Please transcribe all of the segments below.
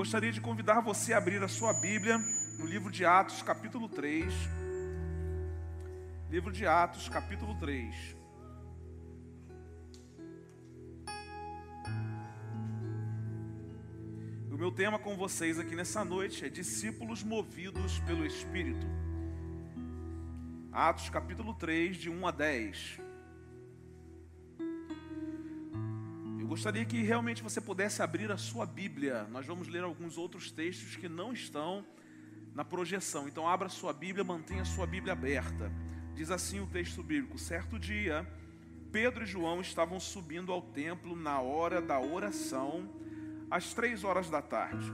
gostaria de convidar você a abrir a sua Bíblia no livro de Atos, capítulo 3. Livro de Atos, capítulo 3. O meu tema com vocês aqui nessa noite é discípulos movidos pelo Espírito. Atos capítulo 3, de 1 a 10. Gostaria que realmente você pudesse abrir a sua Bíblia. Nós vamos ler alguns outros textos que não estão na projeção. Então abra a sua Bíblia, mantenha a sua Bíblia aberta. Diz assim o texto bíblico: Certo dia, Pedro e João estavam subindo ao templo na hora da oração, às três horas da tarde.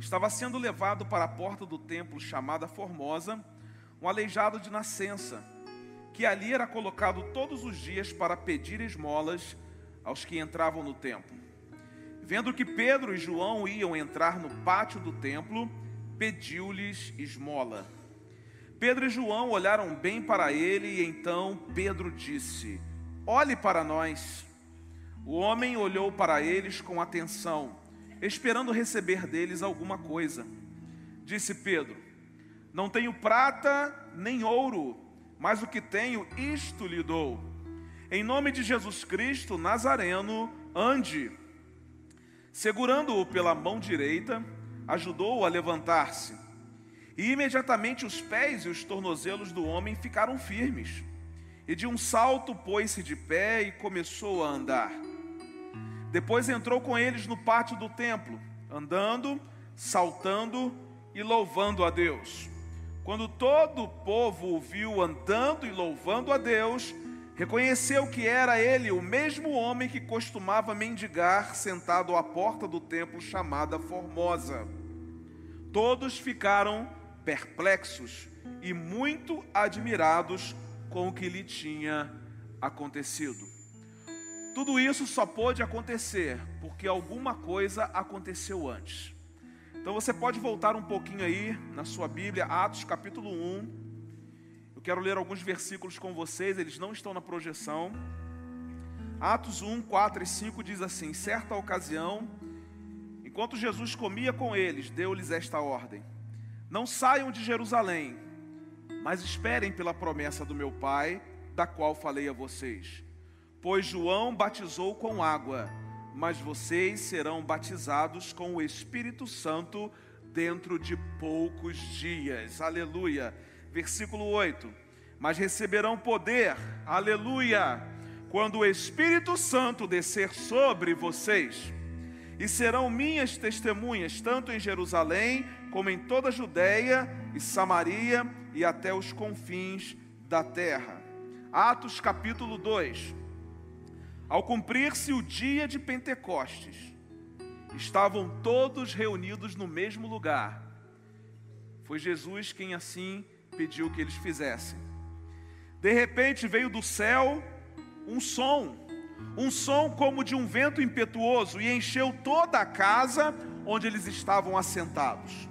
Estava sendo levado para a porta do templo chamada Formosa um aleijado de nascença, que ali era colocado todos os dias para pedir esmolas aos que entravam no templo. Vendo que Pedro e João iam entrar no pátio do templo, pediu-lhes esmola. Pedro e João olharam bem para ele e então Pedro disse: Olhe para nós. O homem olhou para eles com atenção, esperando receber deles alguma coisa. Disse Pedro: não tenho prata nem ouro, mas o que tenho, isto lhe dou. Em nome de Jesus Cristo Nazareno, ande. Segurando-o pela mão direita, ajudou-o a levantar-se. E imediatamente os pés e os tornozelos do homem ficaram firmes. E de um salto pôs-se de pé e começou a andar. Depois entrou com eles no pátio do templo, andando, saltando e louvando a Deus. Quando todo o povo o viu andando e louvando a Deus, reconheceu que era ele o mesmo homem que costumava mendigar sentado à porta do templo chamada Formosa. Todos ficaram perplexos e muito admirados com o que lhe tinha acontecido. Tudo isso só pôde acontecer porque alguma coisa aconteceu antes. Então você pode voltar um pouquinho aí na sua Bíblia, Atos capítulo 1. Quero ler alguns versículos com vocês, eles não estão na projeção. Atos 1, 4 e 5 diz assim: Certa ocasião, enquanto Jesus comia com eles, deu-lhes esta ordem: Não saiam de Jerusalém, mas esperem pela promessa do meu Pai, da qual falei a vocês. Pois João batizou com água mas vocês serão batizados com o Espírito Santo dentro de poucos dias. Aleluia. Versículo 8. Mas receberão poder, aleluia, quando o Espírito Santo descer sobre vocês. E serão minhas testemunhas, tanto em Jerusalém, como em toda a Judéia e Samaria e até os confins da terra. Atos capítulo 2. Ao cumprir-se o dia de Pentecostes, estavam todos reunidos no mesmo lugar. Foi Jesus quem assim pediu que eles fizessem. De repente veio do céu um som, um som como de um vento impetuoso, e encheu toda a casa onde eles estavam assentados.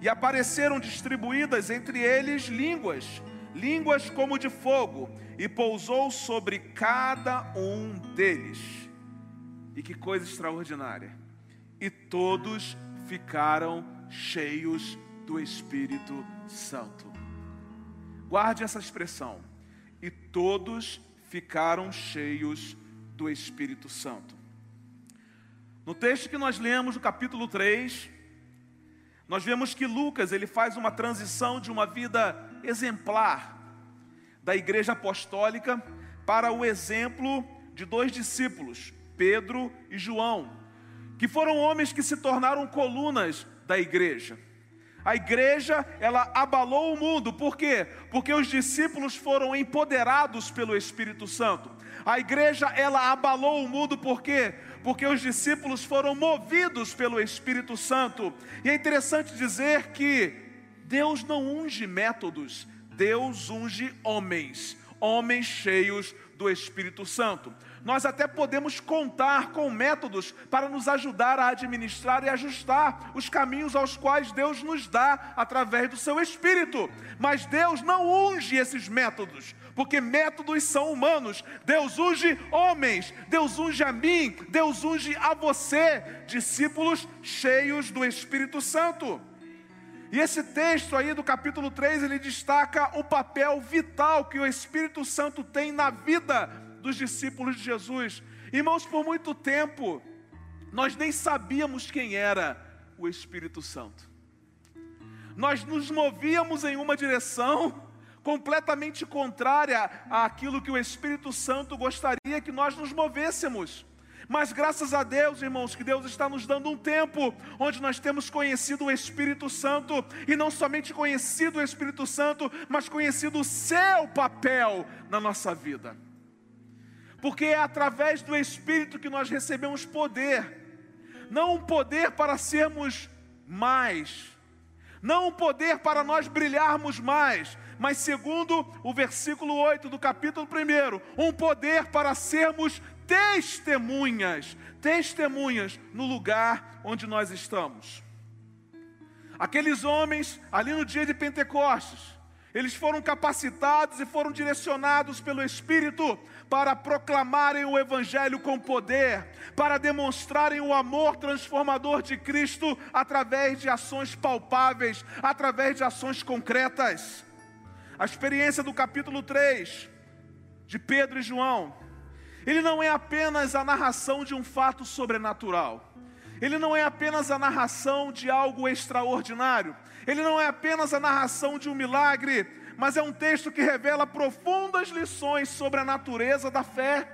E apareceram distribuídas entre eles línguas, línguas como de fogo, e pousou sobre cada um deles. E que coisa extraordinária! E todos ficaram cheios do Espírito Santo. Guarde essa expressão. E todos ficaram cheios do Espírito Santo. No texto que nós lemos, no capítulo 3, nós vemos que Lucas ele faz uma transição de uma vida exemplar da igreja apostólica para o exemplo de dois discípulos, Pedro e João, que foram homens que se tornaram colunas da igreja. A igreja, ela abalou o mundo, por quê? Porque os discípulos foram empoderados pelo Espírito Santo. A igreja, ela abalou o mundo, por quê? Porque os discípulos foram movidos pelo Espírito Santo. E é interessante dizer que Deus não unge métodos, Deus unge homens, homens cheios do Espírito Santo. Nós até podemos contar com métodos para nos ajudar a administrar e ajustar os caminhos aos quais Deus nos dá através do seu Espírito. Mas Deus não unge esses métodos, porque métodos são humanos. Deus unge homens, Deus unge a mim, Deus unge a você, discípulos cheios do Espírito Santo. E esse texto aí do capítulo 3, ele destaca o papel vital que o Espírito Santo tem na vida dos discípulos de Jesus. Irmãos, por muito tempo, nós nem sabíamos quem era o Espírito Santo. Nós nos movíamos em uma direção completamente contrária àquilo que o Espírito Santo gostaria que nós nos movêssemos. Mas graças a Deus, irmãos, que Deus está nos dando um tempo onde nós temos conhecido o Espírito Santo e não somente conhecido o Espírito Santo, mas conhecido o seu papel na nossa vida porque é através do Espírito que nós recebemos poder, não um poder para sermos mais, não um poder para nós brilharmos mais, mas segundo o versículo 8 do capítulo 1, um poder para sermos testemunhas, testemunhas no lugar onde nós estamos. Aqueles homens, ali no dia de Pentecostes, eles foram capacitados e foram direcionados pelo Espírito para proclamarem o Evangelho com poder, para demonstrarem o amor transformador de Cristo através de ações palpáveis, através de ações concretas. A experiência do capítulo 3 de Pedro e João, ele não é apenas a narração de um fato sobrenatural, ele não é apenas a narração de algo extraordinário, ele não é apenas a narração de um milagre, mas é um texto que revela profundas lições sobre a natureza da fé,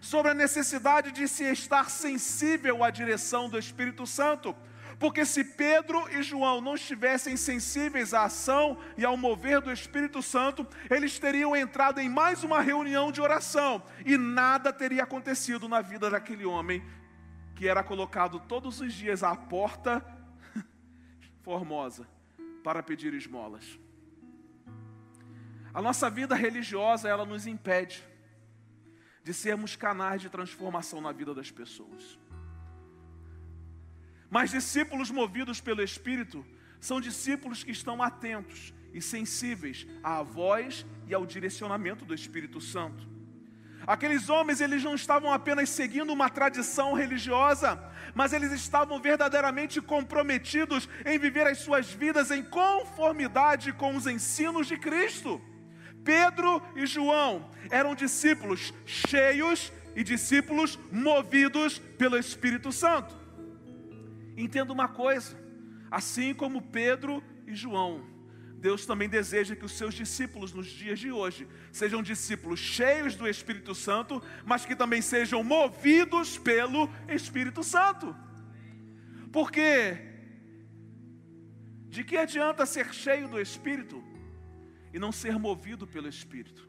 sobre a necessidade de se estar sensível à direção do Espírito Santo. Porque se Pedro e João não estivessem sensíveis à ação e ao mover do Espírito Santo, eles teriam entrado em mais uma reunião de oração e nada teria acontecido na vida daquele homem que era colocado todos os dias à porta formosa para pedir esmolas. A nossa vida religiosa, ela nos impede de sermos canais de transformação na vida das pessoas. Mas discípulos movidos pelo Espírito são discípulos que estão atentos e sensíveis à voz e ao direcionamento do Espírito Santo. Aqueles homens, eles não estavam apenas seguindo uma tradição religiosa, mas eles estavam verdadeiramente comprometidos em viver as suas vidas em conformidade com os ensinos de Cristo. Pedro e João eram discípulos cheios e discípulos movidos pelo Espírito Santo. Entenda uma coisa: assim como Pedro e João Deus também deseja que os seus discípulos nos dias de hoje sejam discípulos cheios do Espírito Santo, mas que também sejam movidos pelo Espírito Santo. Porque de que adianta ser cheio do Espírito e não ser movido pelo Espírito?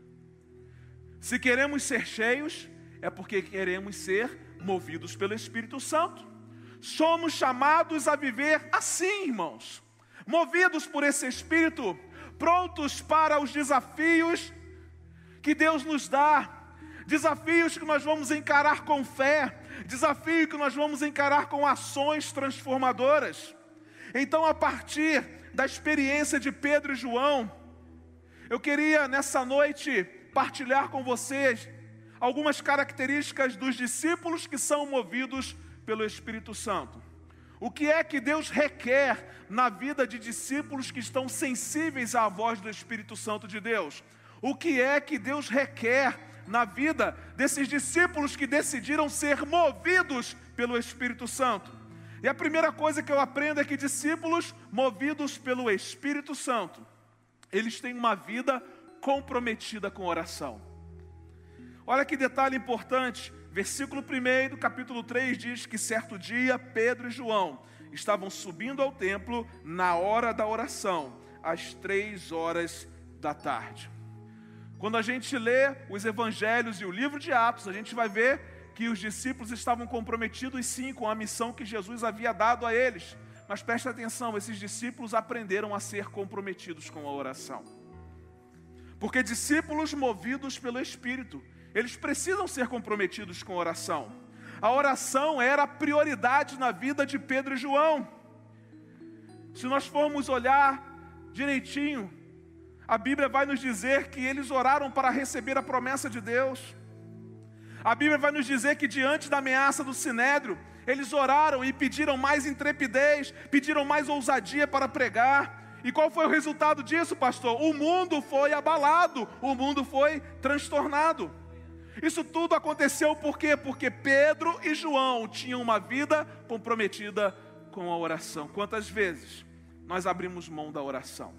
Se queremos ser cheios, é porque queremos ser movidos pelo Espírito Santo. Somos chamados a viver assim, irmãos movidos por esse Espírito, prontos para os desafios que Deus nos dá, desafios que nós vamos encarar com fé, desafio que nós vamos encarar com ações transformadoras. Então, a partir da experiência de Pedro e João, eu queria nessa noite partilhar com vocês algumas características dos discípulos que são movidos pelo Espírito Santo. O que é que Deus requer na vida de discípulos que estão sensíveis à voz do Espírito Santo de Deus? O que é que Deus requer na vida desses discípulos que decidiram ser movidos pelo Espírito Santo? E a primeira coisa que eu aprendo é que discípulos movidos pelo Espírito Santo, eles têm uma vida comprometida com oração. Olha que detalhe importante, Versículo 1 capítulo 3 diz que certo dia Pedro e João estavam subindo ao templo na hora da oração, às três horas da tarde. Quando a gente lê os evangelhos e o livro de Atos, a gente vai ver que os discípulos estavam comprometidos sim com a missão que Jesus havia dado a eles. Mas preste atenção, esses discípulos aprenderam a ser comprometidos com a oração. Porque discípulos movidos pelo Espírito eles precisam ser comprometidos com oração. A oração era a prioridade na vida de Pedro e João. Se nós formos olhar direitinho, a Bíblia vai nos dizer que eles oraram para receber a promessa de Deus. A Bíblia vai nos dizer que diante da ameaça do sinédrio, eles oraram e pediram mais intrepidez, pediram mais ousadia para pregar. E qual foi o resultado disso, pastor? O mundo foi abalado, o mundo foi transtornado. Isso tudo aconteceu por quê? Porque Pedro e João tinham uma vida comprometida com a oração. Quantas vezes nós abrimos mão da oração?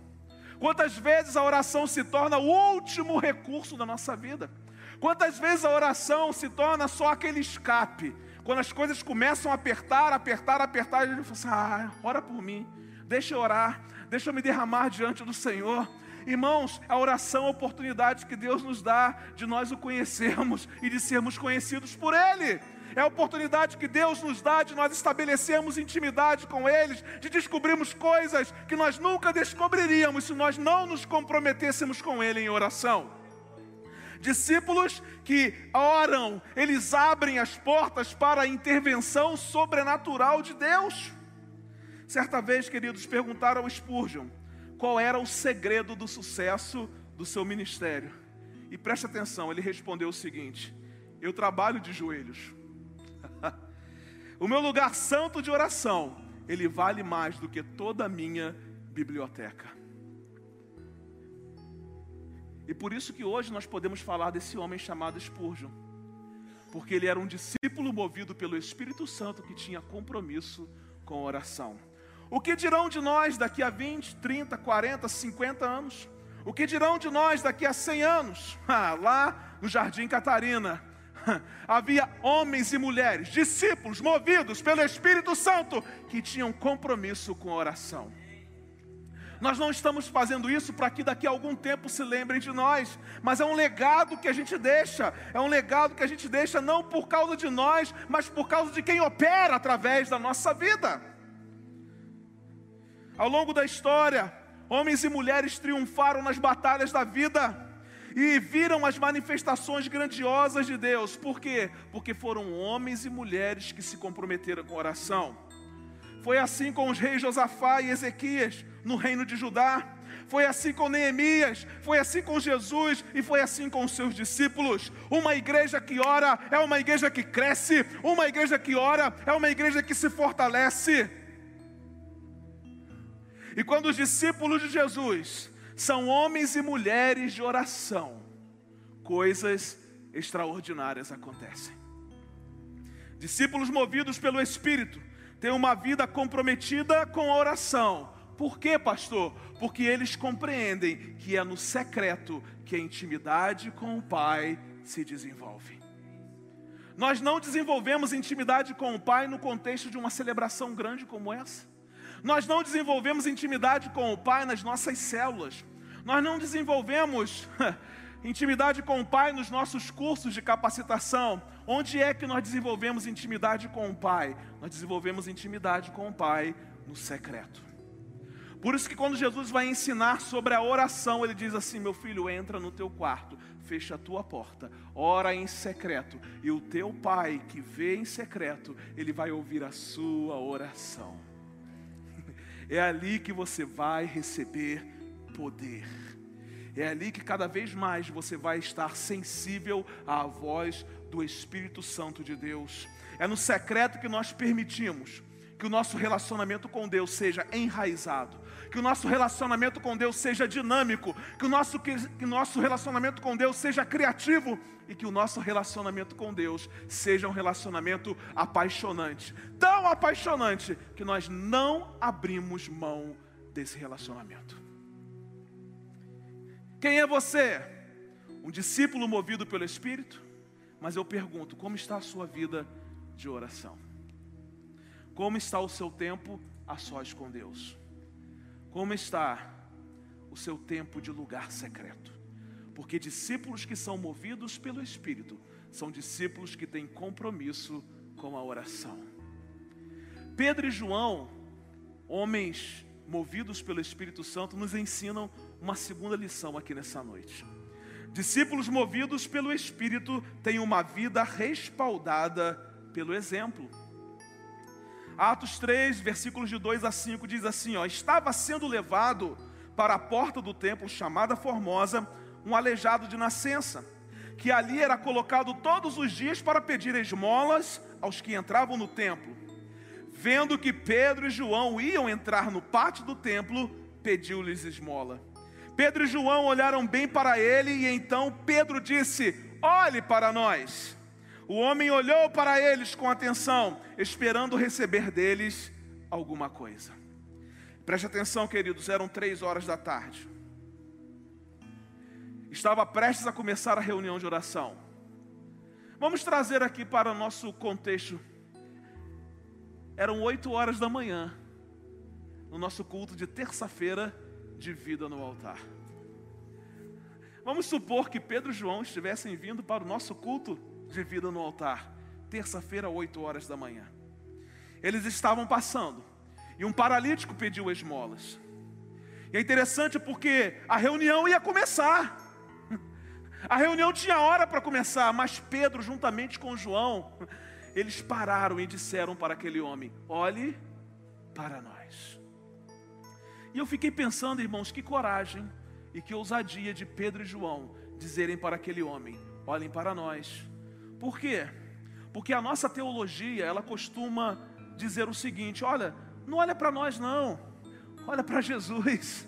Quantas vezes a oração se torna o último recurso da nossa vida? Quantas vezes a oração se torna só aquele escape? Quando as coisas começam a apertar, apertar, apertar, a gente fala assim: ah, ora por mim, deixa eu orar, deixa eu me derramar diante do Senhor. Irmãos, a oração é a oportunidade que Deus nos dá de nós o conhecermos e de sermos conhecidos por Ele. É a oportunidade que Deus nos dá de nós estabelecermos intimidade com eles, de descobrirmos coisas que nós nunca descobriríamos se nós não nos comprometêssemos com Ele em oração. Discípulos que oram, eles abrem as portas para a intervenção sobrenatural de Deus. Certa vez, queridos, perguntaram ao Spurgeon qual era o segredo do sucesso do seu ministério. E preste atenção, ele respondeu o seguinte: Eu trabalho de joelhos. o meu lugar santo de oração, ele vale mais do que toda a minha biblioteca. E por isso que hoje nós podemos falar desse homem chamado Spurgeon. Porque ele era um discípulo movido pelo Espírito Santo que tinha compromisso com a oração. O que dirão de nós daqui a 20, 30, 40, 50 anos? O que dirão de nós daqui a 100 anos? Ah, lá no Jardim Catarina, havia homens e mulheres, discípulos movidos pelo Espírito Santo, que tinham compromisso com a oração. Nós não estamos fazendo isso para que daqui a algum tempo se lembrem de nós, mas é um legado que a gente deixa, é um legado que a gente deixa não por causa de nós, mas por causa de quem opera através da nossa vida. Ao longo da história, homens e mulheres triunfaram nas batalhas da vida e viram as manifestações grandiosas de Deus. Por quê? Porque foram homens e mulheres que se comprometeram com oração. Foi assim com os reis Josafá e Ezequias no reino de Judá. Foi assim com Neemias, foi assim com Jesus e foi assim com os seus discípulos. Uma igreja que ora é uma igreja que cresce, uma igreja que ora é uma igreja que se fortalece. E quando os discípulos de Jesus são homens e mulheres de oração, coisas extraordinárias acontecem. Discípulos movidos pelo Espírito têm uma vida comprometida com a oração. Por quê, pastor? Porque eles compreendem que é no secreto que a intimidade com o Pai se desenvolve. Nós não desenvolvemos intimidade com o Pai no contexto de uma celebração grande como essa. Nós não desenvolvemos intimidade com o Pai nas nossas células. Nós não desenvolvemos intimidade com o Pai nos nossos cursos de capacitação. Onde é que nós desenvolvemos intimidade com o Pai? Nós desenvolvemos intimidade com o Pai no secreto. Por isso que quando Jesus vai ensinar sobre a oração, ele diz assim: "Meu filho, entra no teu quarto, fecha a tua porta, ora em secreto, e o teu Pai que vê em secreto, ele vai ouvir a sua oração." É ali que você vai receber poder. É ali que cada vez mais você vai estar sensível à voz do Espírito Santo de Deus. É no secreto que nós permitimos que o nosso relacionamento com Deus seja enraizado, que o nosso relacionamento com Deus seja dinâmico, que o nosso, que, que nosso relacionamento com Deus seja criativo e que o nosso relacionamento com Deus seja um relacionamento apaixonante tão apaixonante que nós não abrimos mão desse relacionamento. Quem é você? Um discípulo movido pelo Espírito? Mas eu pergunto: como está a sua vida de oração? Como está o seu tempo a sós com Deus? Como está o seu tempo de lugar secreto? Porque discípulos que são movidos pelo Espírito são discípulos que têm compromisso com a oração. Pedro e João, homens movidos pelo Espírito Santo, nos ensinam uma segunda lição aqui nessa noite. Discípulos movidos pelo Espírito têm uma vida respaldada pelo exemplo. Atos 3, versículos de 2 a 5 diz assim: ó, Estava sendo levado para a porta do templo chamada Formosa um aleijado de nascença, que ali era colocado todos os dias para pedir esmolas aos que entravam no templo. Vendo que Pedro e João iam entrar no pátio do templo, pediu-lhes esmola. Pedro e João olharam bem para ele e então Pedro disse: Olhe para nós. O homem olhou para eles com atenção, esperando receber deles alguma coisa. Preste atenção, queridos, eram três horas da tarde. Estava prestes a começar a reunião de oração. Vamos trazer aqui para o nosso contexto. Eram oito horas da manhã, no nosso culto de terça-feira de vida no altar. Vamos supor que Pedro e João estivessem vindo para o nosso culto de vida no altar, terça-feira, 8 horas da manhã. Eles estavam passando e um paralítico pediu esmolas. E é interessante porque a reunião ia começar. A reunião tinha hora para começar, mas Pedro, juntamente com João, eles pararam e disseram para aquele homem: Olhe para nós. E eu fiquei pensando, irmãos, que coragem e que ousadia de Pedro e João dizerem para aquele homem: Olhem para nós. Por quê? Porque a nossa teologia, ela costuma dizer o seguinte: olha, não olha para nós não, olha para Jesus.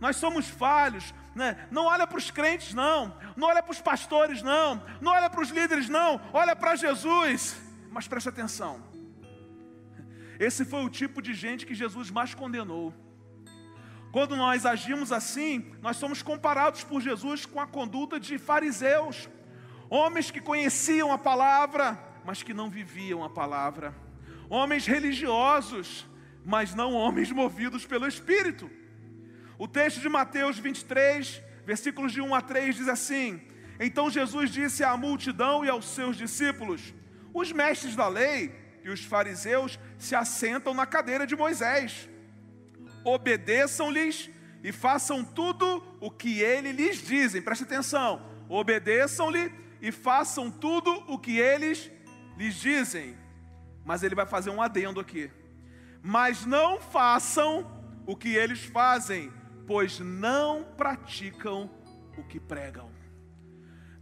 Nós somos falhos, né? não olha para os crentes, não, não olha para os pastores, não, não olha para os líderes, não, olha para Jesus. Mas preste atenção, esse foi o tipo de gente que Jesus mais condenou. Quando nós agimos assim, nós somos comparados por Jesus com a conduta de fariseus, homens que conheciam a palavra, mas que não viviam a palavra, homens religiosos, mas não homens movidos pelo Espírito. O texto de Mateus 23, versículos de 1 a 3 diz assim: Então Jesus disse à multidão e aos seus discípulos: Os mestres da lei e os fariseus se assentam na cadeira de Moisés. Obedeçam-lhes e façam tudo o que ele lhes dizem. Preste atenção. Obedeçam-lhe e façam tudo o que eles lhes dizem. Mas ele vai fazer um adendo aqui. Mas não façam o que eles fazem, pois não praticam o que pregam.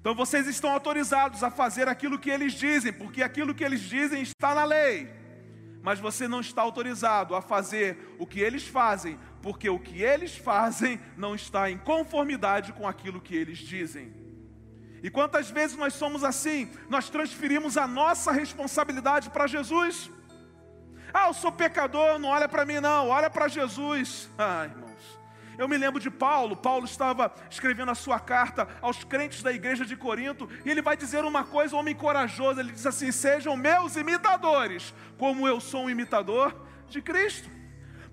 Então vocês estão autorizados a fazer aquilo que eles dizem, porque aquilo que eles dizem está na lei. Mas você não está autorizado a fazer o que eles fazem, porque o que eles fazem não está em conformidade com aquilo que eles dizem. E quantas vezes nós somos assim? Nós transferimos a nossa responsabilidade para Jesus. Ah, eu sou pecador, não olha para mim não, olha para Jesus. Ah, irmãos. Eu me lembro de Paulo, Paulo estava escrevendo a sua carta aos crentes da igreja de Corinto, e ele vai dizer uma coisa, um homem corajoso, ele diz assim: "Sejam meus imitadores, como eu sou um imitador de Cristo".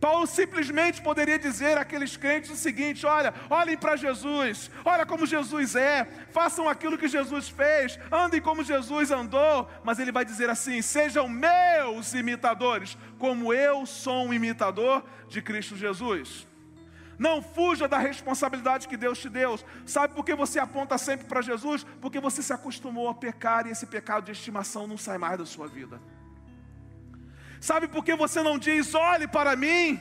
Paulo simplesmente poderia dizer àqueles crentes o seguinte: olha, olhem para Jesus, olha como Jesus é, façam aquilo que Jesus fez, andem como Jesus andou, mas ele vai dizer assim: sejam meus imitadores, como eu sou um imitador de Cristo Jesus. Não fuja da responsabilidade que Deus te deu. Sabe por que você aponta sempre para Jesus? Porque você se acostumou a pecar e esse pecado de estimação não sai mais da sua vida. Sabe por que você não diz, olhe para mim?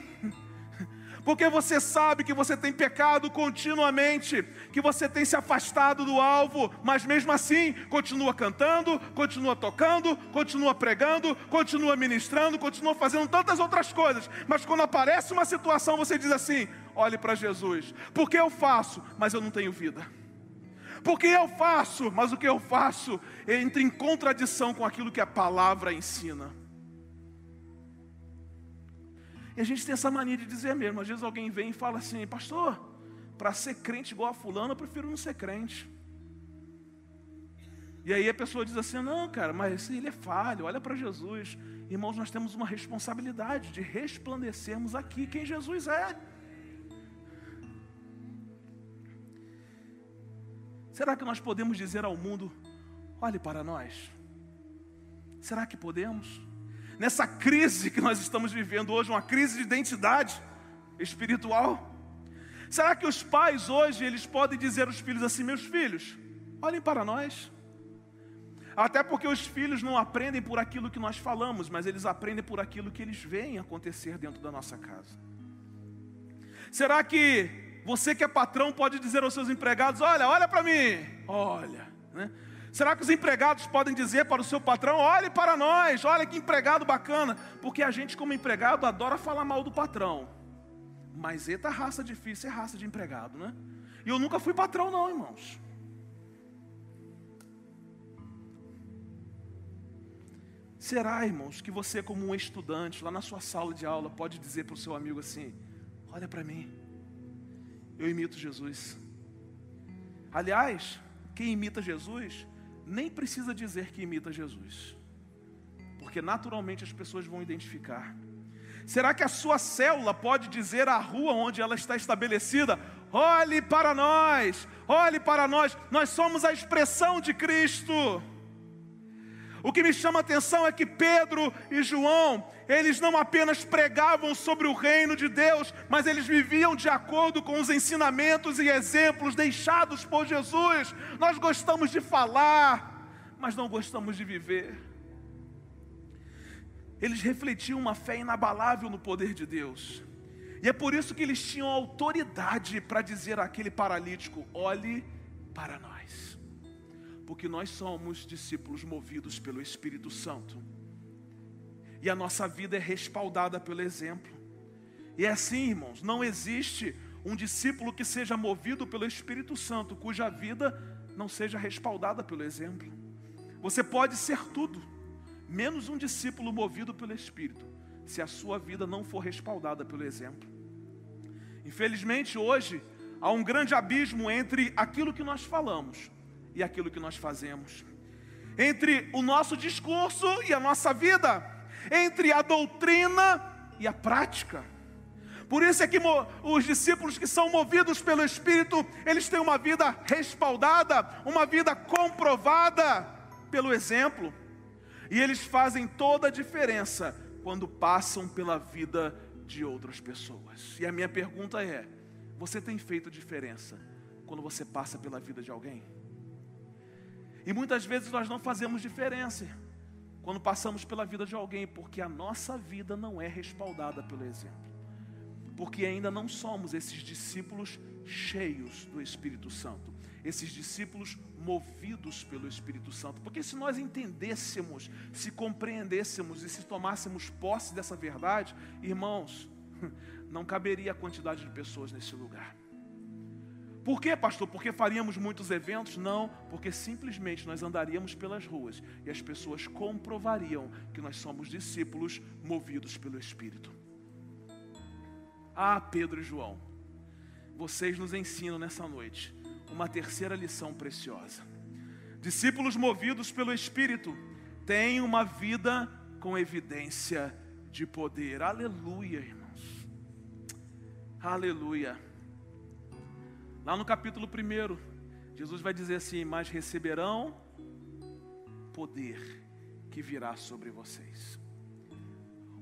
Porque você sabe que você tem pecado continuamente, que você tem se afastado do alvo, mas mesmo assim continua cantando, continua tocando, continua pregando, continua ministrando, continua fazendo tantas outras coisas. Mas quando aparece uma situação, você diz assim: olhe para Jesus, porque eu faço, mas eu não tenho vida. Porque eu faço, mas o que eu faço entra em contradição com aquilo que a palavra ensina. E a gente tem essa mania de dizer mesmo. Às vezes alguém vem e fala assim, pastor, para ser crente igual a fulano, eu prefiro não ser crente. E aí a pessoa diz assim, não, cara, mas ele é falho, olha para Jesus. Irmãos, nós temos uma responsabilidade de resplandecermos aqui quem Jesus é. Será que nós podemos dizer ao mundo, olhe para nós? Será que podemos? Nessa crise que nós estamos vivendo hoje, uma crise de identidade espiritual? Será que os pais hoje eles podem dizer aos filhos assim, meus filhos, olhem para nós? Até porque os filhos não aprendem por aquilo que nós falamos, mas eles aprendem por aquilo que eles veem acontecer dentro da nossa casa. Será que você que é patrão pode dizer aos seus empregados: Olha, olha para mim, olha, né? Será que os empregados podem dizer para o seu patrão: Olhe para nós, olha que empregado bacana? Porque a gente, como empregado, adora falar mal do patrão. Mas eita raça difícil é raça de empregado, né? E eu nunca fui patrão, não, irmãos. Será, irmãos, que você, como um estudante, lá na sua sala de aula, pode dizer para o seu amigo assim: Olha para mim, eu imito Jesus. Aliás, quem imita Jesus nem precisa dizer que imita Jesus, porque naturalmente as pessoas vão identificar. Será que a sua célula pode dizer à rua onde ela está estabelecida: olhe para nós, olhe para nós, nós somos a expressão de Cristo? O que me chama a atenção é que Pedro e João, eles não apenas pregavam sobre o reino de Deus, mas eles viviam de acordo com os ensinamentos e exemplos deixados por Jesus. Nós gostamos de falar, mas não gostamos de viver. Eles refletiam uma fé inabalável no poder de Deus. E é por isso que eles tinham autoridade para dizer àquele paralítico: olhe para nós porque nós somos discípulos movidos pelo Espírito Santo. E a nossa vida é respaldada pelo exemplo. E é assim, irmãos, não existe um discípulo que seja movido pelo Espírito Santo, cuja vida não seja respaldada pelo exemplo. Você pode ser tudo, menos um discípulo movido pelo Espírito, se a sua vida não for respaldada pelo exemplo. Infelizmente, hoje, há um grande abismo entre aquilo que nós falamos e aquilo que nós fazemos, entre o nosso discurso e a nossa vida, entre a doutrina e a prática. Por isso é que os discípulos que são movidos pelo Espírito, eles têm uma vida respaldada, uma vida comprovada pelo exemplo. E eles fazem toda a diferença quando passam pela vida de outras pessoas. E a minha pergunta é: você tem feito diferença quando você passa pela vida de alguém? E muitas vezes nós não fazemos diferença quando passamos pela vida de alguém, porque a nossa vida não é respaldada pelo exemplo. Porque ainda não somos esses discípulos cheios do Espírito Santo, esses discípulos movidos pelo Espírito Santo. Porque se nós entendêssemos, se compreendêssemos e se tomássemos posse dessa verdade, irmãos, não caberia a quantidade de pessoas nesse lugar. Por quê, pastor? Porque faríamos muitos eventos? Não, porque simplesmente nós andaríamos pelas ruas e as pessoas comprovariam que nós somos discípulos movidos pelo Espírito. Ah, Pedro e João, vocês nos ensinam nessa noite uma terceira lição preciosa. Discípulos movidos pelo Espírito têm uma vida com evidência de poder. Aleluia, irmãos. Aleluia. Lá no capítulo 1, Jesus vai dizer assim: Mas receberão poder que virá sobre vocês.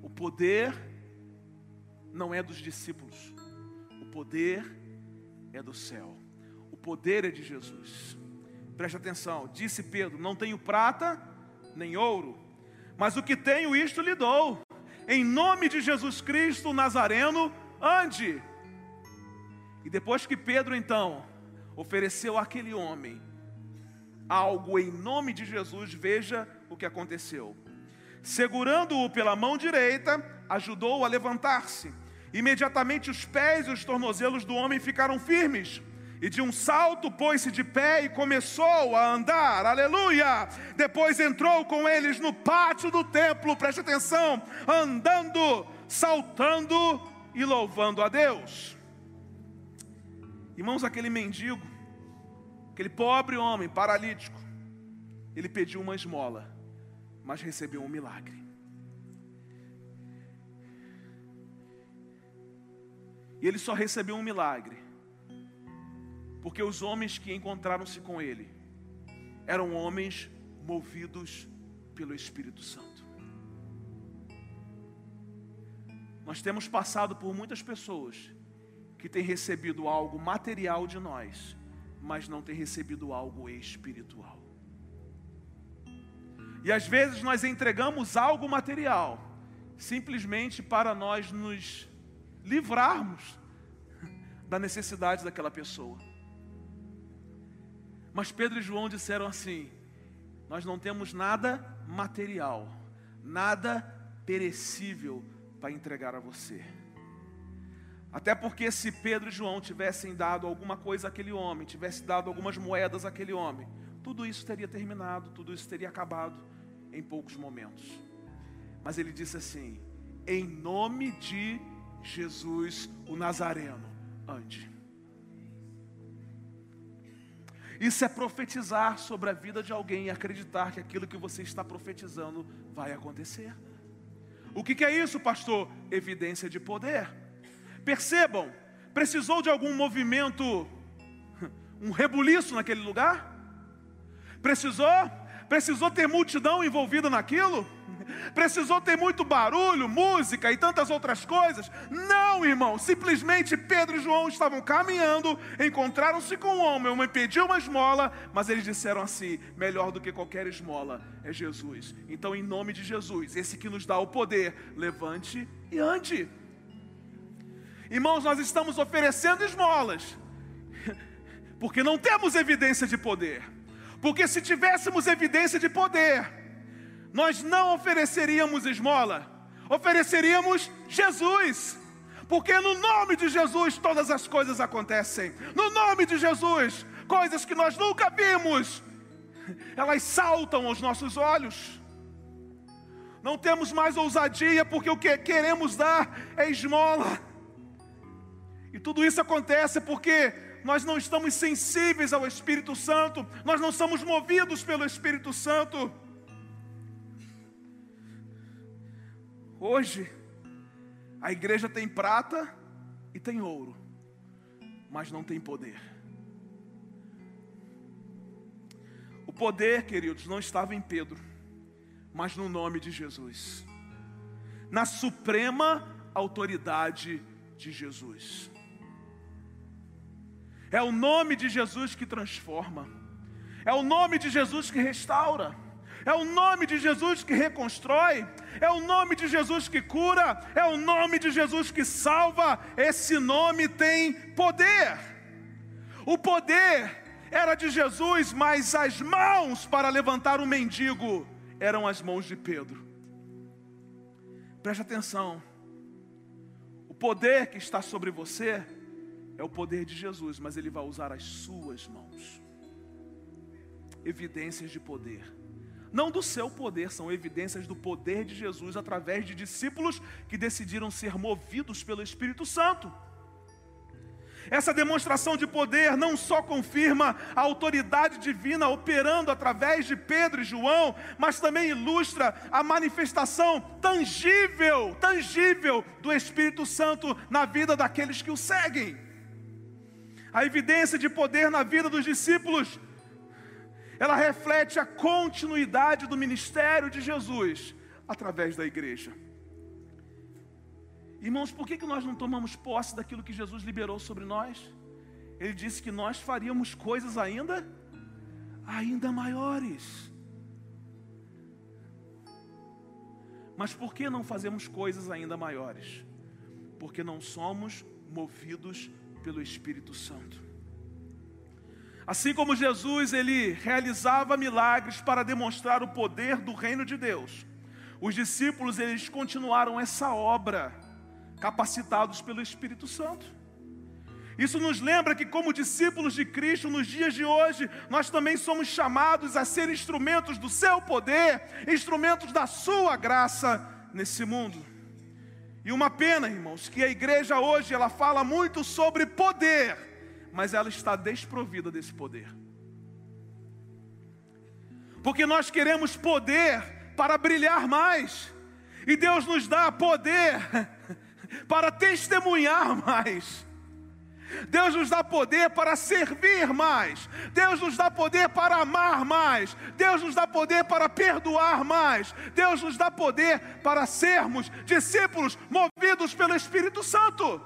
O poder não é dos discípulos, o poder é do céu, o poder é de Jesus. Preste atenção, disse Pedro: Não tenho prata nem ouro, mas o que tenho, isto lhe dou. Em nome de Jesus Cristo Nazareno, ande e depois que Pedro então ofereceu àquele homem algo em nome de Jesus, veja o que aconteceu. Segurando-o pela mão direita, ajudou-o a levantar-se. Imediatamente os pés e os tornozelos do homem ficaram firmes. E de um salto pôs-se de pé e começou a andar, aleluia! Depois entrou com eles no pátio do templo, preste atenção, andando, saltando e louvando a Deus. Irmãos, aquele mendigo, aquele pobre homem paralítico, ele pediu uma esmola, mas recebeu um milagre. E ele só recebeu um milagre, porque os homens que encontraram-se com ele eram homens movidos pelo Espírito Santo. Nós temos passado por muitas pessoas que tem recebido algo material de nós, mas não tem recebido algo espiritual. E às vezes nós entregamos algo material, simplesmente para nós nos livrarmos da necessidade daquela pessoa. Mas Pedro e João disseram assim: Nós não temos nada material, nada perecível para entregar a você. Até porque se Pedro e João tivessem dado alguma coisa àquele homem, tivessem dado algumas moedas àquele homem, tudo isso teria terminado, tudo isso teria acabado em poucos momentos. Mas ele disse assim: em nome de Jesus o Nazareno, ande. Isso é profetizar sobre a vida de alguém e acreditar que aquilo que você está profetizando vai acontecer. O que, que é isso, pastor? Evidência de poder. Percebam, precisou de algum movimento, um rebuliço naquele lugar? Precisou? Precisou ter multidão envolvida naquilo? Precisou ter muito barulho, música e tantas outras coisas? Não, irmão. Simplesmente Pedro e João estavam caminhando, encontraram-se com um homem, um homem pediu uma esmola, mas eles disseram assim: melhor do que qualquer esmola é Jesus. Então, em nome de Jesus, esse que nos dá o poder, levante e ande. Irmãos, nós estamos oferecendo esmolas, porque não temos evidência de poder. Porque se tivéssemos evidência de poder, nós não ofereceríamos esmola, ofereceríamos Jesus. Porque no nome de Jesus todas as coisas acontecem. No nome de Jesus, coisas que nós nunca vimos, elas saltam aos nossos olhos. Não temos mais ousadia, porque o que queremos dar é esmola. E tudo isso acontece porque nós não estamos sensíveis ao Espírito Santo, nós não somos movidos pelo Espírito Santo. Hoje, a igreja tem prata e tem ouro, mas não tem poder. O poder, queridos, não estava em Pedro, mas no nome de Jesus, na suprema autoridade de Jesus. É o nome de Jesus que transforma. É o nome de Jesus que restaura. É o nome de Jesus que reconstrói. É o nome de Jesus que cura. É o nome de Jesus que salva. Esse nome tem poder. O poder era de Jesus, mas as mãos para levantar o mendigo eram as mãos de Pedro. Preste atenção. O poder que está sobre você é o poder de Jesus, mas ele vai usar as suas mãos. Evidências de poder. Não do seu poder, são evidências do poder de Jesus através de discípulos que decidiram ser movidos pelo Espírito Santo. Essa demonstração de poder não só confirma a autoridade divina operando através de Pedro e João, mas também ilustra a manifestação tangível, tangível do Espírito Santo na vida daqueles que o seguem a evidência de poder na vida dos discípulos, ela reflete a continuidade do ministério de Jesus através da igreja. Irmãos, por que, que nós não tomamos posse daquilo que Jesus liberou sobre nós? Ele disse que nós faríamos coisas ainda, ainda maiores. Mas por que não fazemos coisas ainda maiores? Porque não somos movidos pelo Espírito Santo. Assim como Jesus, ele realizava milagres para demonstrar o poder do reino de Deus. Os discípulos, eles continuaram essa obra, capacitados pelo Espírito Santo. Isso nos lembra que, como discípulos de Cristo, nos dias de hoje, nós também somos chamados a ser instrumentos do seu poder, instrumentos da sua graça nesse mundo. E uma pena, irmãos, que a igreja hoje ela fala muito sobre poder, mas ela está desprovida desse poder. Porque nós queremos poder para brilhar mais, e Deus nos dá poder para testemunhar mais. Deus nos dá poder para servir mais. Deus nos dá poder para amar mais. Deus nos dá poder para perdoar mais. Deus nos dá poder para sermos discípulos movidos pelo Espírito Santo.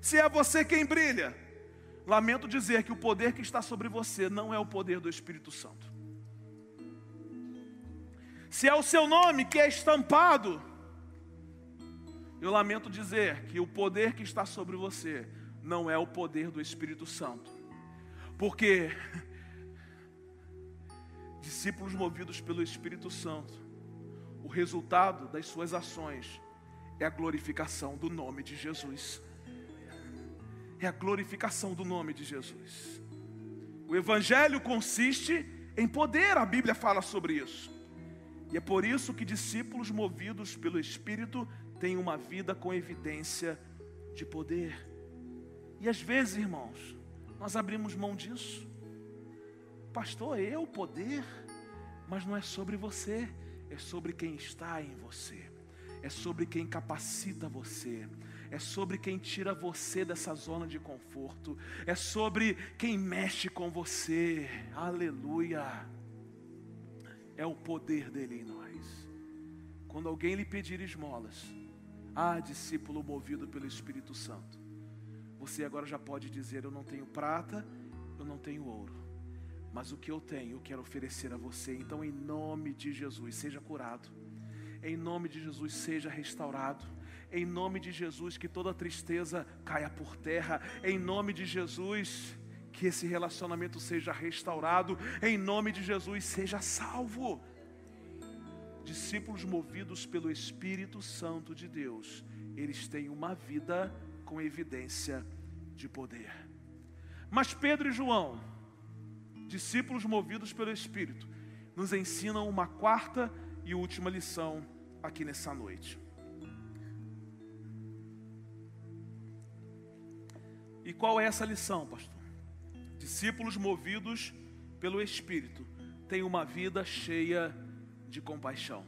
Se é você quem brilha, lamento dizer que o poder que está sobre você não é o poder do Espírito Santo. Se é o seu nome que é estampado, eu lamento dizer que o poder que está sobre você não é o poder do Espírito Santo. Porque discípulos movidos pelo Espírito Santo, o resultado das suas ações é a glorificação do nome de Jesus. É a glorificação do nome de Jesus. O Evangelho consiste em poder, a Bíblia fala sobre isso. E é por isso que discípulos movidos pelo Espírito têm uma vida com evidência de poder. E às vezes, irmãos, nós abrimos mão disso. Pastor, eu poder, mas não é sobre você, é sobre quem está em você, é sobre quem capacita você, é sobre quem tira você dessa zona de conforto, é sobre quem mexe com você. Aleluia! É o poder dele em nós. Quando alguém lhe pedir esmolas, ah, discípulo movido pelo Espírito Santo, você agora já pode dizer: Eu não tenho prata, eu não tenho ouro, mas o que eu tenho eu quero oferecer a você. Então, em nome de Jesus, seja curado, em nome de Jesus, seja restaurado. Em nome de Jesus, que toda tristeza caia por terra. Em nome de Jesus, que esse relacionamento seja restaurado. Em nome de Jesus, seja salvo. Discípulos movidos pelo Espírito Santo de Deus, eles têm uma vida com evidência de poder. Mas Pedro e João, discípulos movidos pelo Espírito, nos ensinam uma quarta e última lição aqui nessa noite. E qual é essa lição, pastor? Discípulos movidos pelo Espírito têm uma vida cheia de compaixão.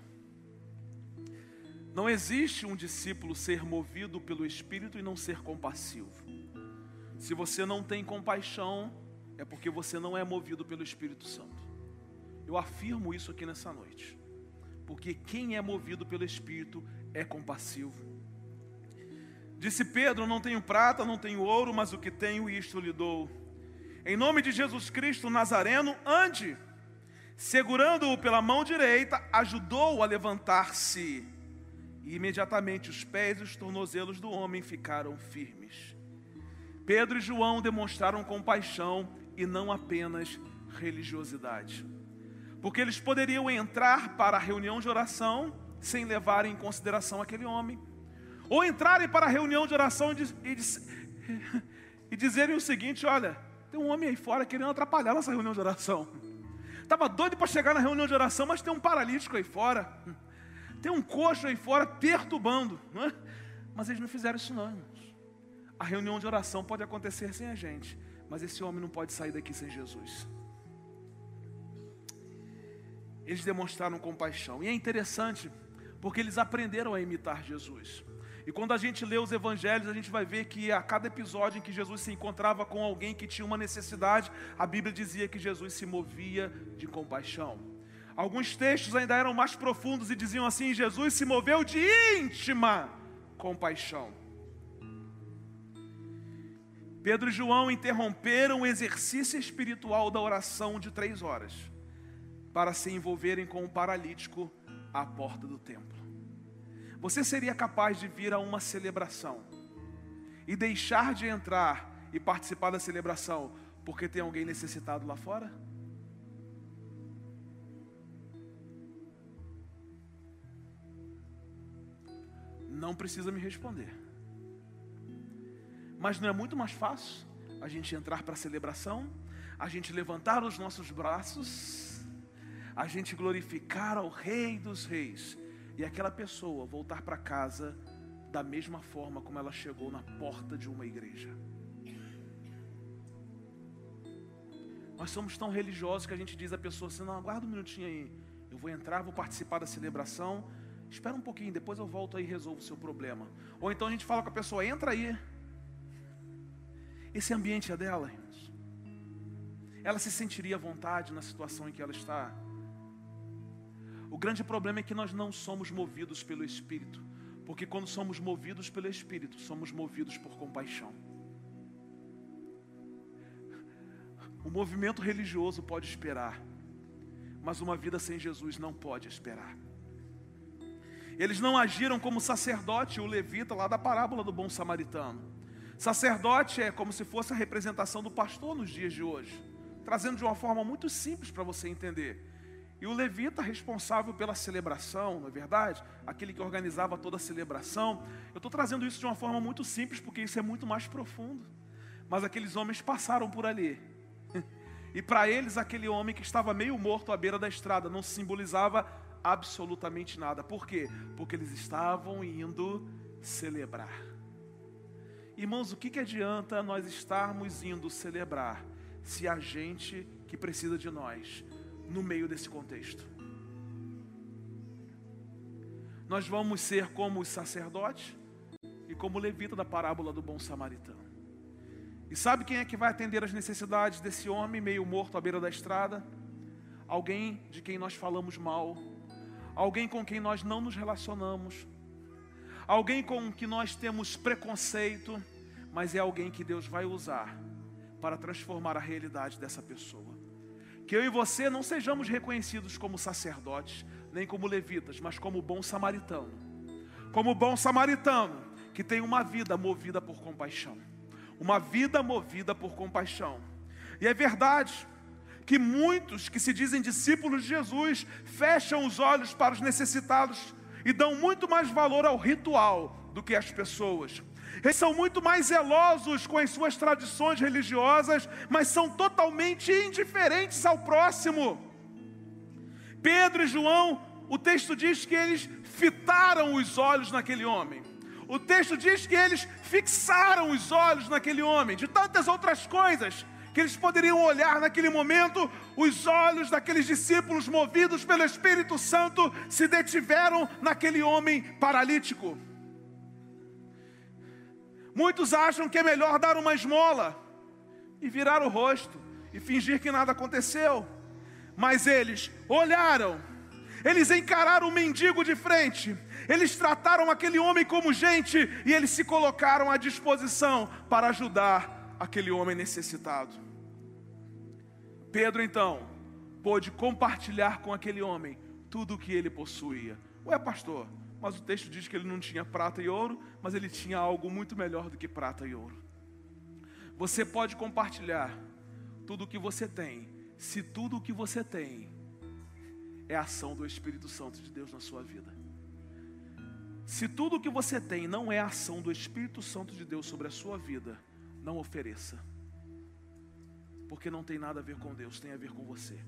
Não existe um discípulo ser movido pelo Espírito e não ser compassivo. Se você não tem compaixão, é porque você não é movido pelo Espírito Santo. Eu afirmo isso aqui nessa noite. Porque quem é movido pelo Espírito é compassivo. Disse Pedro: Não tenho prata, não tenho ouro, mas o que tenho, isto lhe dou. Em nome de Jesus Cristo Nazareno, ande. Segurando-o pela mão direita, ajudou-o a levantar-se e imediatamente os pés e os tornozelos do homem ficaram firmes. Pedro e João demonstraram compaixão e não apenas religiosidade. Porque eles poderiam entrar para a reunião de oração sem levarem em consideração aquele homem. Ou entrarem para a reunião de oração e, e, e dizerem o seguinte: olha, tem um homem aí fora querendo atrapalhar nossa reunião de oração. Estava doido para chegar na reunião de oração, mas tem um paralítico aí fora. Tem um coxo aí fora perturbando, não é? Mas eles não fizeram isso não, irmãos. A reunião de oração pode acontecer sem a gente, mas esse homem não pode sair daqui sem Jesus. Eles demonstraram compaixão. E é interessante, porque eles aprenderam a imitar Jesus. E quando a gente lê os evangelhos, a gente vai ver que a cada episódio em que Jesus se encontrava com alguém que tinha uma necessidade, a Bíblia dizia que Jesus se movia de compaixão. Alguns textos ainda eram mais profundos e diziam assim: Jesus se moveu de íntima compaixão. Pedro e João interromperam o exercício espiritual da oração de três horas para se envolverem com o paralítico à porta do templo. Você seria capaz de vir a uma celebração e deixar de entrar e participar da celebração porque tem alguém necessitado lá fora? Não precisa me responder. Mas não é muito mais fácil a gente entrar para a celebração, a gente levantar os nossos braços, a gente glorificar ao Rei dos Reis e aquela pessoa voltar para casa da mesma forma como ela chegou na porta de uma igreja. Nós somos tão religiosos que a gente diz à pessoa assim: não, aguarda um minutinho aí, eu vou entrar, vou participar da celebração, Espera um pouquinho, depois eu volto aí e resolvo o seu problema. Ou então a gente fala com a pessoa, entra aí. Esse ambiente é dela, irmãos. Ela se sentiria à vontade na situação em que ela está. O grande problema é que nós não somos movidos pelo Espírito, porque quando somos movidos pelo Espírito, somos movidos por compaixão. O movimento religioso pode esperar, mas uma vida sem Jesus não pode esperar. Eles não agiram como sacerdote, o levita lá da parábola do bom samaritano. Sacerdote é como se fosse a representação do pastor nos dias de hoje, trazendo de uma forma muito simples para você entender. E o levita responsável pela celebração, não é verdade? Aquele que organizava toda a celebração. Eu estou trazendo isso de uma forma muito simples, porque isso é muito mais profundo. Mas aqueles homens passaram por ali. E para eles, aquele homem que estava meio morto à beira da estrada não simbolizava absolutamente nada. Por quê? Porque eles estavam indo celebrar. Irmãos, o que, que adianta nós estarmos indo celebrar se a gente que precisa de nós no meio desse contexto. Nós vamos ser como os sacerdotes e como o levita da parábola do bom samaritano. E sabe quem é que vai atender as necessidades desse homem meio morto à beira da estrada? Alguém de quem nós falamos mal, alguém com quem nós não nos relacionamos, alguém com quem nós temos preconceito, mas é alguém que Deus vai usar para transformar a realidade dessa pessoa. Que eu e você não sejamos reconhecidos como sacerdotes, nem como levitas, mas como bom samaritano. Como bom samaritano que tem uma vida movida por compaixão. Uma vida movida por compaixão. E é verdade que muitos que se dizem discípulos de Jesus fecham os olhos para os necessitados e dão muito mais valor ao ritual do que às pessoas. Eles são muito mais zelosos com as suas tradições religiosas, mas são totalmente indiferentes ao próximo. Pedro e João, o texto diz que eles fitaram os olhos naquele homem. O texto diz que eles fixaram os olhos naquele homem, de tantas outras coisas que eles poderiam olhar naquele momento, os olhos daqueles discípulos movidos pelo Espírito Santo se detiveram naquele homem paralítico. Muitos acham que é melhor dar uma esmola e virar o rosto e fingir que nada aconteceu. Mas eles olharam, eles encararam o mendigo de frente, eles trataram aquele homem como gente e eles se colocaram à disposição para ajudar aquele homem necessitado. Pedro então pôde compartilhar com aquele homem tudo o que ele possuía. Ué, pastor, mas o texto diz que ele não tinha prata e ouro, mas ele tinha algo muito melhor do que prata e ouro. Você pode compartilhar tudo o que você tem, se tudo o que você tem é a ação do Espírito Santo de Deus na sua vida. Se tudo o que você tem não é a ação do Espírito Santo de Deus sobre a sua vida, não ofereça. Porque não tem nada a ver com Deus, tem a ver com você.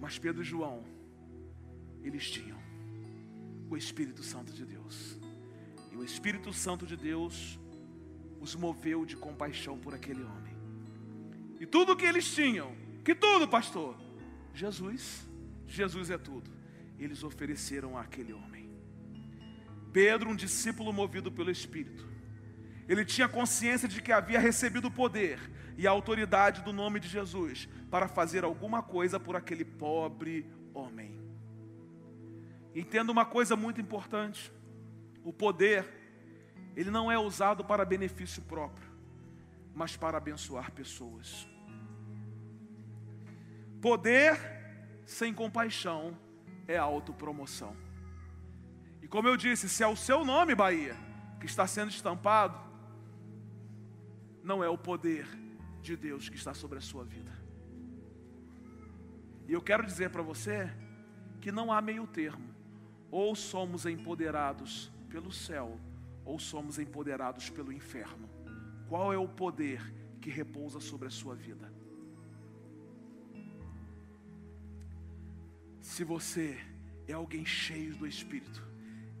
Mas Pedro e João, eles tinham o Espírito Santo de Deus. E o Espírito Santo de Deus os moveu de compaixão por aquele homem. E tudo que eles tinham, que tudo, pastor? Jesus. Jesus é tudo. Eles ofereceram àquele homem. Pedro, um discípulo movido pelo Espírito, ele tinha consciência de que havia recebido o poder e a autoridade do nome de Jesus para fazer alguma coisa por aquele pobre homem. Entenda uma coisa muito importante: o poder, ele não é usado para benefício próprio, mas para abençoar pessoas. Poder sem compaixão é autopromoção. E como eu disse, se é o seu nome, Bahia, que está sendo estampado, não é o poder de Deus que está sobre a sua vida. E eu quero dizer para você que não há meio termo. Ou somos empoderados pelo céu, ou somos empoderados pelo inferno. Qual é o poder que repousa sobre a sua vida? Se você é alguém cheio do Espírito,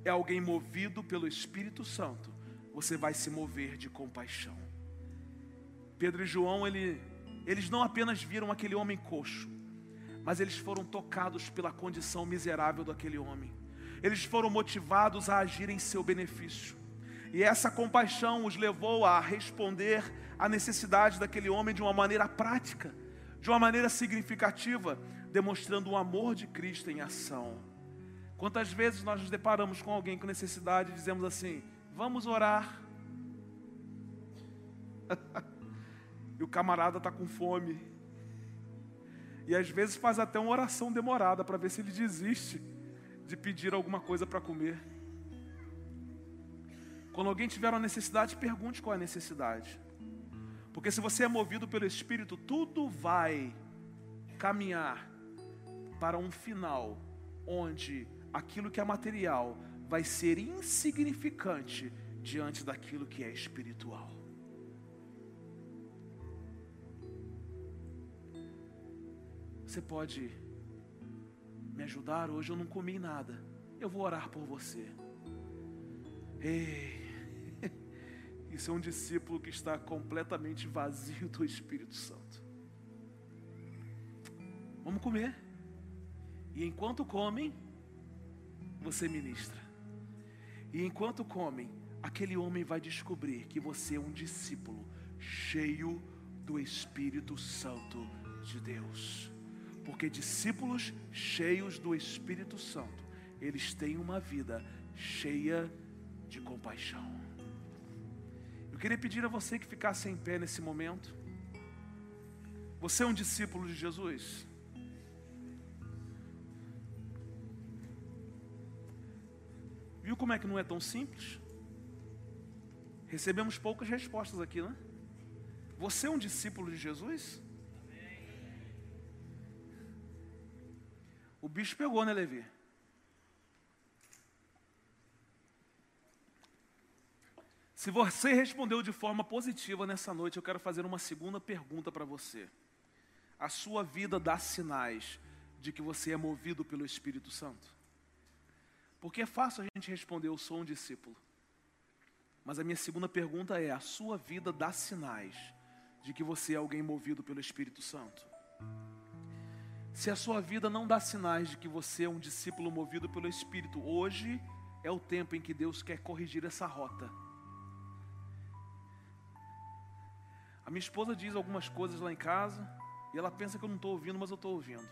é alguém movido pelo Espírito Santo, você vai se mover de compaixão. Pedro e João, ele, eles não apenas viram aquele homem coxo, mas eles foram tocados pela condição miserável daquele homem. Eles foram motivados a agir em seu benefício. E essa compaixão os levou a responder à necessidade daquele homem de uma maneira prática, de uma maneira significativa, demonstrando o amor de Cristo em ação. Quantas vezes nós nos deparamos com alguém com necessidade e dizemos assim: vamos orar. e o camarada está com fome. E às vezes faz até uma oração demorada para ver se ele desiste de pedir alguma coisa para comer. Quando alguém tiver uma necessidade, pergunte qual é a necessidade. Porque se você é movido pelo Espírito, tudo vai caminhar para um final onde aquilo que é material vai ser insignificante diante daquilo que é espiritual. Você pode me ajudar? Hoje eu não comi nada. Eu vou orar por você. Ei, isso é um discípulo que está completamente vazio do Espírito Santo. Vamos comer. E enquanto comem, você ministra. E enquanto comem, aquele homem vai descobrir que você é um discípulo cheio do Espírito Santo de Deus. Porque discípulos cheios do Espírito Santo, eles têm uma vida cheia de compaixão. Eu queria pedir a você que ficasse em pé nesse momento. Você é um discípulo de Jesus? Viu como é que não é tão simples? Recebemos poucas respostas aqui, né? Você é um discípulo de Jesus? Bicho pegou, né, Levi? Se você respondeu de forma positiva nessa noite, eu quero fazer uma segunda pergunta para você. A sua vida dá sinais de que você é movido pelo Espírito Santo? Porque é fácil a gente responder, eu sou um discípulo. Mas a minha segunda pergunta é: a sua vida dá sinais de que você é alguém movido pelo Espírito Santo? Se a sua vida não dá sinais de que você é um discípulo movido pelo Espírito, hoje é o tempo em que Deus quer corrigir essa rota. A minha esposa diz algumas coisas lá em casa e ela pensa que eu não estou ouvindo, mas eu estou ouvindo.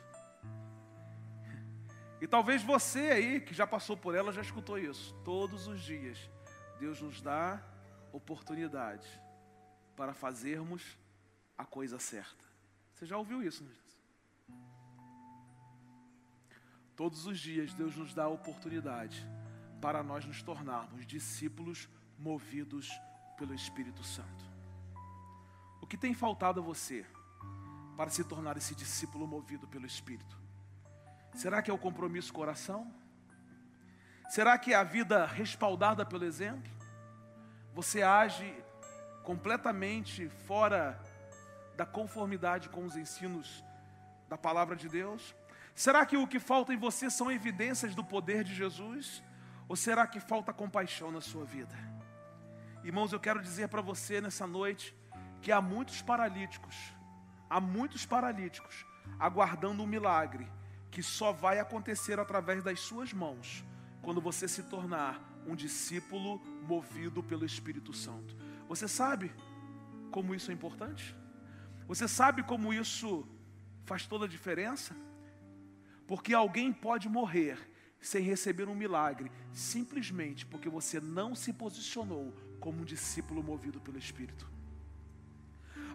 E talvez você aí, que já passou por ela, já escutou isso. Todos os dias, Deus nos dá oportunidade para fazermos a coisa certa. Você já ouviu isso, né? Todos os dias, Deus nos dá a oportunidade para nós nos tornarmos discípulos movidos pelo Espírito Santo. O que tem faltado a você para se tornar esse discípulo movido pelo Espírito? Será que é o compromisso coração? Será que é a vida respaldada pelo exemplo? Você age completamente fora da conformidade com os ensinos da palavra de Deus? Será que o que falta em você são evidências do poder de Jesus? Ou será que falta compaixão na sua vida? Irmãos, eu quero dizer para você nessa noite que há muitos paralíticos, há muitos paralíticos aguardando um milagre que só vai acontecer através das suas mãos, quando você se tornar um discípulo movido pelo Espírito Santo. Você sabe como isso é importante? Você sabe como isso faz toda a diferença? Porque alguém pode morrer sem receber um milagre, simplesmente porque você não se posicionou como um discípulo movido pelo Espírito.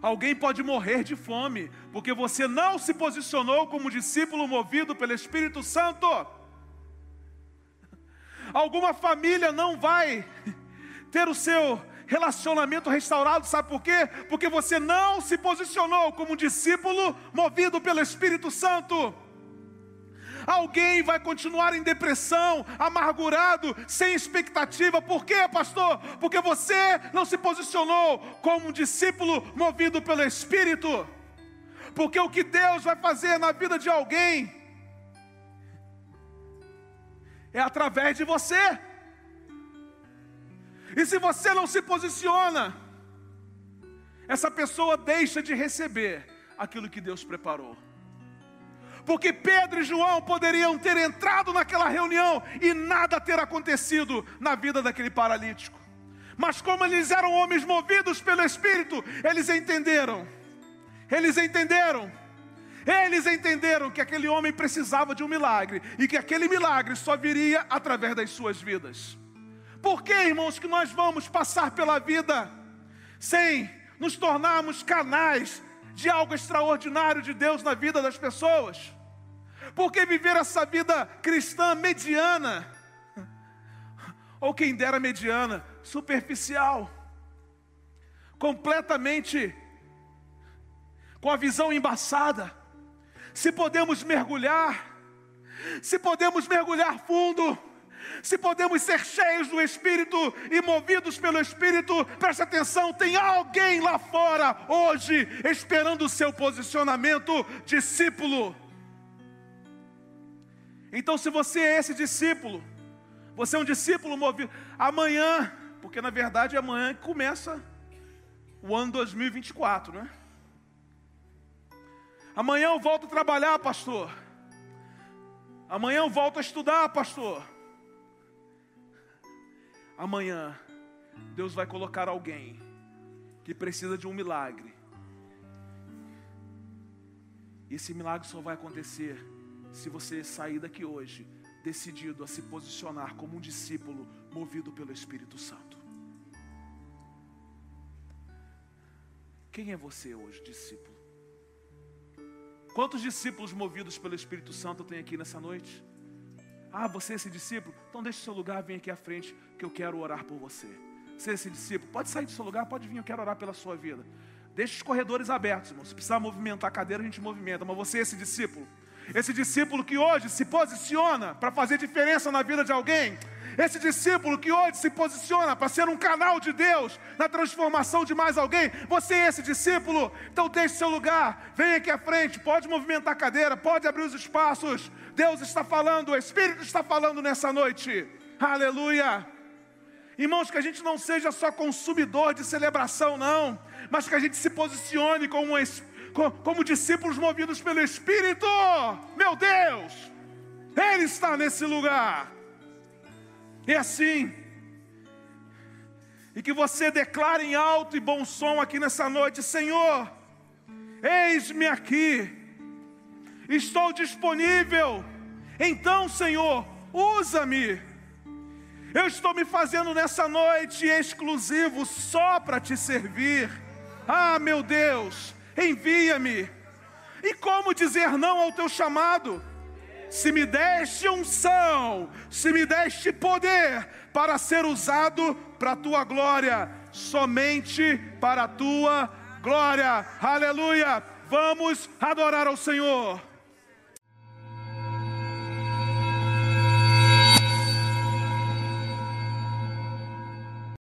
Alguém pode morrer de fome, porque você não se posicionou como discípulo movido pelo Espírito Santo. Alguma família não vai ter o seu relacionamento restaurado, sabe por quê? Porque você não se posicionou como discípulo movido pelo Espírito Santo. Alguém vai continuar em depressão, amargurado, sem expectativa. Por quê, pastor? Porque você não se posicionou como um discípulo movido pelo Espírito. Porque o que Deus vai fazer na vida de alguém é através de você. E se você não se posiciona, essa pessoa deixa de receber aquilo que Deus preparou porque Pedro e João poderiam ter entrado naquela reunião e nada ter acontecido na vida daquele paralítico. Mas como eles eram homens movidos pelo Espírito, eles entenderam. Eles entenderam. Eles entenderam que aquele homem precisava de um milagre e que aquele milagre só viria através das suas vidas. Por que, irmãos, que nós vamos passar pela vida sem nos tornarmos canais de algo extraordinário de Deus na vida das pessoas. Porque viver essa vida cristã mediana, ou quem dera mediana, superficial, completamente com a visão embaçada, se podemos mergulhar, se podemos mergulhar fundo, se podemos ser cheios do Espírito e movidos pelo Espírito, preste atenção: tem alguém lá fora hoje esperando o seu posicionamento, discípulo. Então, se você é esse discípulo, você é um discípulo movido, amanhã, porque na verdade amanhã começa o ano 2024, né? Amanhã eu volto a trabalhar, pastor. Amanhã eu volto a estudar, pastor. Amanhã, Deus vai colocar alguém que precisa de um milagre. E esse milagre só vai acontecer se você sair daqui hoje decidido a se posicionar como um discípulo movido pelo Espírito Santo. Quem é você hoje, discípulo? Quantos discípulos movidos pelo Espírito Santo tem aqui nessa noite? Ah, você é esse discípulo? Então deixe seu lugar, vem aqui à frente, que eu quero orar por você. Você é esse discípulo? Pode sair do seu lugar, pode vir, eu quero orar pela sua vida. Deixe os corredores abertos, irmão. Se precisar movimentar a cadeira, a gente movimenta. Mas você é esse discípulo? Esse discípulo que hoje se posiciona para fazer diferença na vida de alguém? Esse discípulo que hoje se posiciona para ser um canal de Deus na transformação de mais alguém, você é esse discípulo, então deixe seu lugar, vem aqui à frente, pode movimentar a cadeira, pode abrir os espaços. Deus está falando, o Espírito está falando nessa noite. Aleluia. Irmãos, que a gente não seja só consumidor de celebração, não, mas que a gente se posicione como, como discípulos movidos pelo Espírito. Meu Deus, Ele está nesse lugar. E assim, e que você declare em alto e bom som aqui nessa noite: Senhor, eis-me aqui, estou disponível. Então, Senhor, usa-me. Eu estou me fazendo nessa noite exclusivo só para te servir. Ah, meu Deus, envia-me. E como dizer não ao teu chamado? Se me deste unção, se me deste poder para ser usado para a tua glória, somente para a tua glória. Aleluia! Vamos adorar ao Senhor.